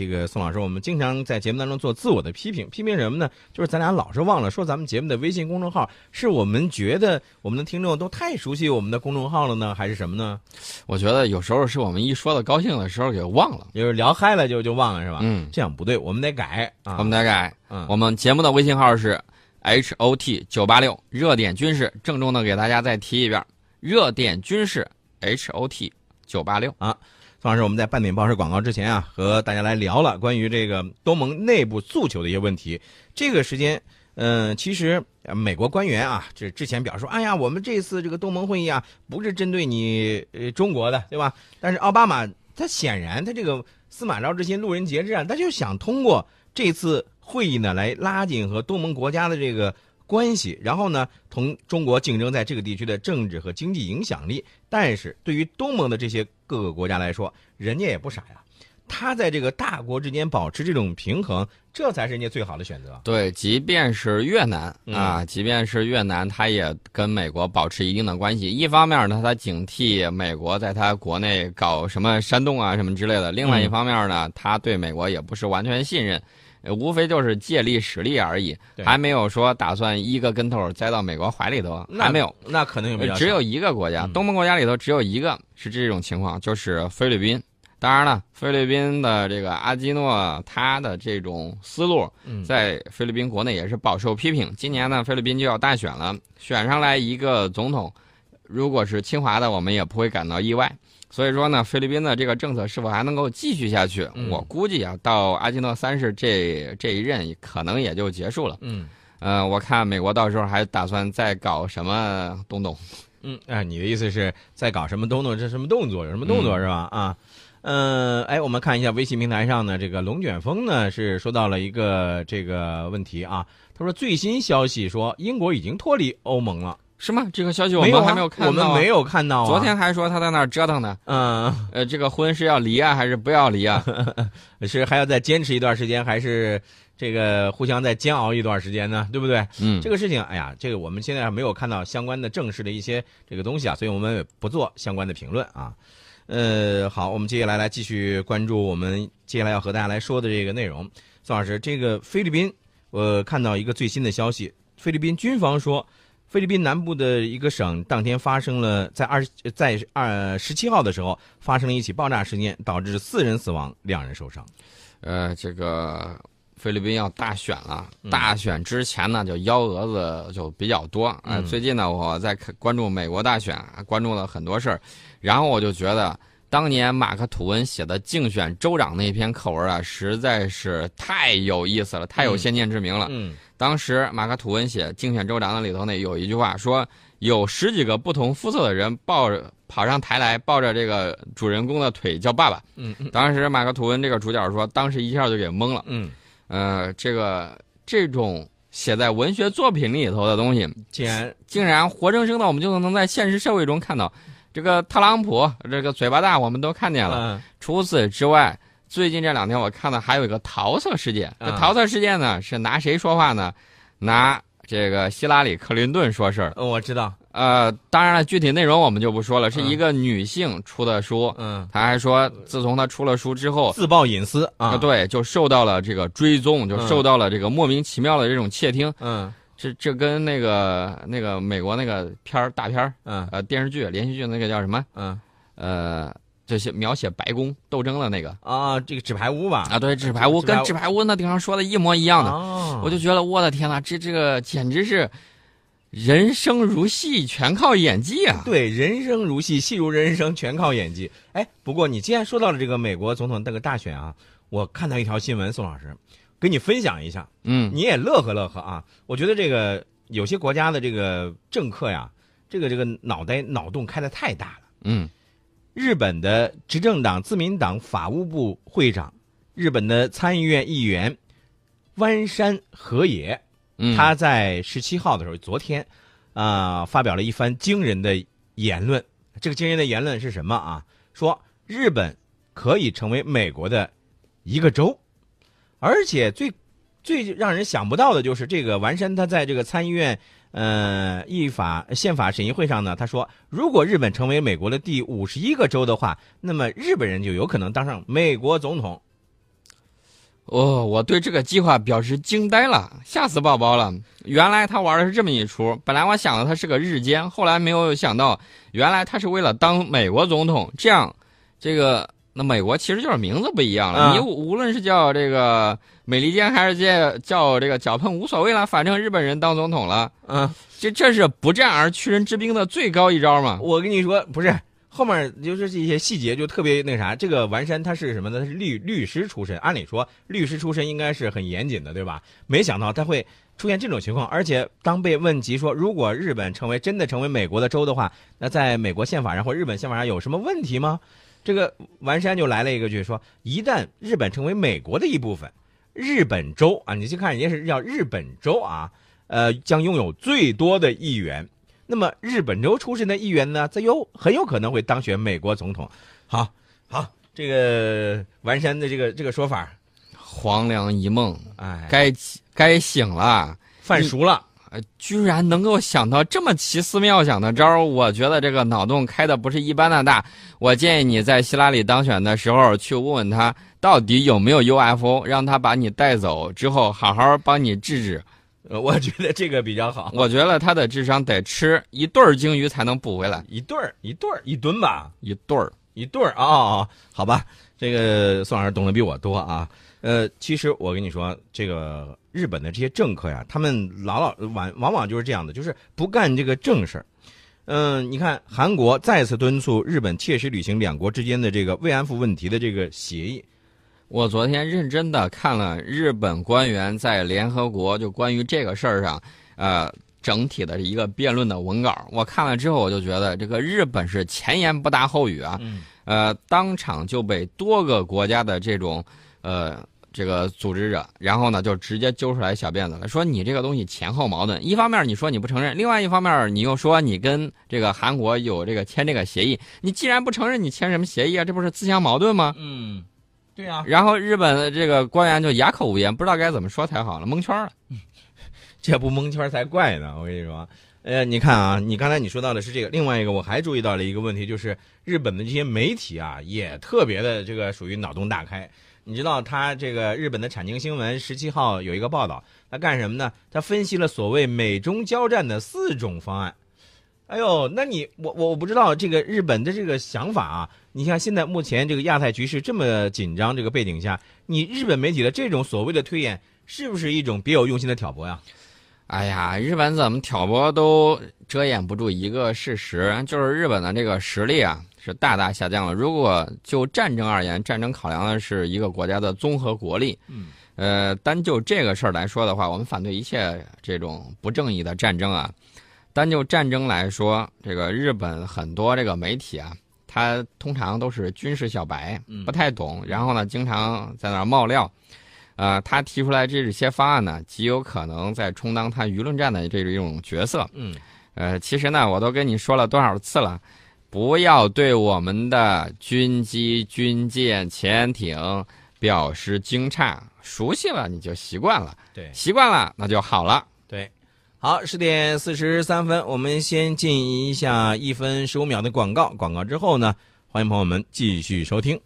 这个宋老师，我们经常在节目当中做自我的批评，批评什么呢？就是咱俩老是忘了说咱们节目的微信公众号，是我们觉得我们的听众都太熟悉我们的公众号了呢，还是什么呢？我觉得有时候是我们一说到高兴的时候给忘了，就是聊嗨了就就忘了是吧？嗯，这样不对，我们得改啊。我们得改。嗯，我们节目的微信号是 H O T 九八六热点军事，郑重的给大家再提一遍，热点军事 H O T 九八六啊。方老师，我们在半点报社广告之前啊，和大家来聊了关于这个东盟内部诉求的一些问题。这个时间，嗯，其实美国官员啊，这之前表示说，哎呀，我们这次这个东盟会议啊，不是针对你呃中国的，对吧？但是奥巴马他显然他这个司马昭之心，路人皆知啊，他就想通过这次会议呢，来拉近和东盟国家的这个。关系，然后呢，同中国竞争在这个地区的政治和经济影响力。但是对于东盟的这些各个国家来说，人家也不傻呀，他在这个大国之间保持这种平衡，这才是人家最好的选择。对，即便是越南啊，即便是越南，他也跟美国保持一定的关系。一方面呢，他警惕美国在他国内搞什么煽动啊什么之类的；另外一方面呢，他对美国也不是完全信任。无非就是借力使力而已，还没有说打算一个跟头栽到美国怀里头，还没有。那可能有只有一个国家，东盟国家里头只有一个是这种情况，就是菲律宾。当然了，菲律宾的这个阿基诺他的这种思路，在菲律宾国内也是饱受批评。今年呢，菲律宾就要大选了，选上来一个总统，如果是清华的，我们也不会感到意外。所以说呢，菲律宾的这个政策是否还能够继续下去？我估计啊，到阿基诺三世这这一任可能也就结束了。嗯，呃，我看美国到时候还打算再搞什么东东。嗯，哎，你的意思是在搞什么东东？这什么动作？有什么动作是吧？啊，嗯，哎，我们看一下微信平台上呢，这个龙卷风呢是说到了一个这个问题啊。他说最新消息说英国已经脱离欧盟了。是吗？这个消息我们还没有看到。我们没有看到。昨天还说他在那儿折腾呢。嗯。呃，这个婚是要离啊，还是不要离啊？是还要再坚持一段时间，还是这个互相再煎熬一段时间呢？对不对？嗯。这个事情，哎呀，这个我们现在还没有看到相关的正式的一些这个东西啊，所以我们也不做相关的评论啊。呃，好，我们接下来来继续关注我们接下来要和大家来说的这个内容。宋老师，这个菲律宾，我看到一个最新的消息，菲律宾军方说。菲律宾南部的一个省当天发生了在二在二十七号的时候发生了一起爆炸事件，导致四人死亡，两人受伤。呃，这个菲律宾要大选了，大选之前呢，就幺蛾子就比较多啊。最近呢，我在关注美国大选，关注了很多事儿，然后我就觉得。当年马克吐温写的竞选州长那篇课文啊，实在是太有意思了，太有先见之明了。嗯，当时马克吐温写竞选州长的里头呢，有一句话说，有十几个不同肤色的人抱着跑上台来，抱着这个主人公的腿叫爸爸。嗯，当时马克吐温这个主角说，当时一下就给懵了。嗯，呃，这个这种写在文学作品里头的东西，竟然竟然活生生的，我们就能在现实社会中看到。这个特朗普这个嘴巴大，我们都看见了。除此之外，最近这两天我看到还有一个桃色事件。这桃色事件呢，是拿谁说话呢？拿这个希拉里·克林顿说事儿。我知道。呃，当然了，具体内容我们就不说了。是一个女性出的书。嗯。她还说，自从她出了书之后，自曝隐私啊，对，就受到了这个追踪，就受到了这个莫名其妙的这种窃听。嗯。这这跟那个那个美国那个片儿大片儿，嗯呃电视剧连续剧那个叫什么？嗯，呃这些描写白宫斗争的那个啊，这个纸牌屋吧？啊，对，纸牌屋跟纸牌屋那顶上说的一模一样的，哦我就觉得我的天呐，这这个简直是人生如戏，全靠演技啊！对，人生如戏，戏如人生，全靠演技。哎，不过你既然说到了这个美国总统那个大选啊，我看到一条新闻，宋老师。跟你分享一下，嗯，你也乐呵乐呵啊！我觉得这个有些国家的这个政客呀，这个这个脑袋脑洞开的太大了，嗯。日本的执政党自民党法务部会长，日本的参议院议员湾山和也，他在十七号的时候，昨天啊，发表了一番惊人的言论。这个惊人的言论是什么啊？说日本可以成为美国的一个州。而且最最让人想不到的就是这个完山，他在这个参议院呃议法宪法审议会上呢，他说，如果日本成为美国的第五十一个州的话，那么日本人就有可能当上美国总统。哦，我对这个计划表示惊呆了，吓死宝宝了！原来他玩的是这么一出。本来我想的他是个日奸，后来没有想到，原来他是为了当美国总统。这样，这个那美国其实就是名字不一样了。你无论是叫这个美利坚还是叫叫这个脚碰，无所谓了，反正日本人当总统了。嗯，这这是不战而屈人之兵的最高一招嘛？我跟你说，不是。后面就是这些细节就特别那啥，这个完山他是什么呢？他是律律师出身，按理说律师出身应该是很严谨的，对吧？没想到他会出现这种情况，而且当被问及说，如果日本成为真的成为美国的州的话，那在美国宪法上或日本宪法上有什么问题吗？这个完山就来了一个句说，一旦日本成为美国的一部分，日本州啊，你去看人家是叫日本州啊，呃，将拥有最多的议员。那么日本州出身的议员呢，则有很有可能会当选美国总统。好，好，这个完山的这个这个说法，黄粱一梦，哎，该该醒了，饭熟了，居然能够想到这么奇思妙想的招儿，我觉得这个脑洞开的不是一般的大。我建议你在希拉里当选的时候去问问他，到底有没有 UFO，让他把你带走之后，好好帮你治治。呃，我觉得这个比较好。我觉得他的智商得吃一对儿鲸鱼才能补回来，一对儿一对儿一吨吧，一对儿一对儿啊！好吧，这个宋老师懂得比我多啊。呃，其实我跟你说，这个日本的这些政客呀，他们老老往往往就是这样的，就是不干这个正事儿。嗯，你看韩国再次敦促日本切实履行两国之间的这个慰安妇问题的这个协议。我昨天认真的看了日本官员在联合国就关于这个事儿上，呃，整体的一个辩论的文稿。我看了之后，我就觉得这个日本是前言不搭后语啊，呃，当场就被多个国家的这种呃这个组织者，然后呢就直接揪出来小辫子了，说你这个东西前后矛盾。一方面你说你不承认，另外一方面你又说你跟这个韩国有这个签这个协议，你既然不承认，你签什么协议啊？这不是自相矛盾吗？嗯。对呀，然后日本的这个官员就哑口无言，不知道该怎么说才好了，蒙圈了。这不蒙圈才怪呢！我跟你说，呃，你看啊，你刚才你说到的是这个，另外一个我还注意到了一个问题，就是日本的这些媒体啊，也特别的这个属于脑洞大开。你知道，他这个日本的产经新闻十七号有一个报道，他干什么呢？他分析了所谓美中交战的四种方案。哎呦，那你我我我不知道这个日本的这个想法啊。你像现在目前这个亚太局势这么紧张这个背景下，你日本媒体的这种所谓的推演，是不是一种别有用心的挑拨呀？哎呀，日本怎么挑拨都遮掩不住一个事实，就是日本的这个实力啊是大大下降了。如果就战争而言，战争考量的是一个国家的综合国力。嗯。呃，单就这个事儿来说的话，我们反对一切这种不正义的战争啊。单就战争来说，这个日本很多这个媒体啊。他通常都是军事小白，不太懂，然后呢，经常在那儿冒料，呃，他提出来这些方案呢，极有可能在充当他舆论战的这种角色。嗯，呃，其实呢，我都跟你说了多少次了，不要对我们的军机、军舰、潜艇表示惊诧，熟悉了你就习惯了，对，习惯了那就好了。对好，十点四十三分，我们先进一下一分十五秒的广告。广告之后呢，欢迎朋友们继续收听。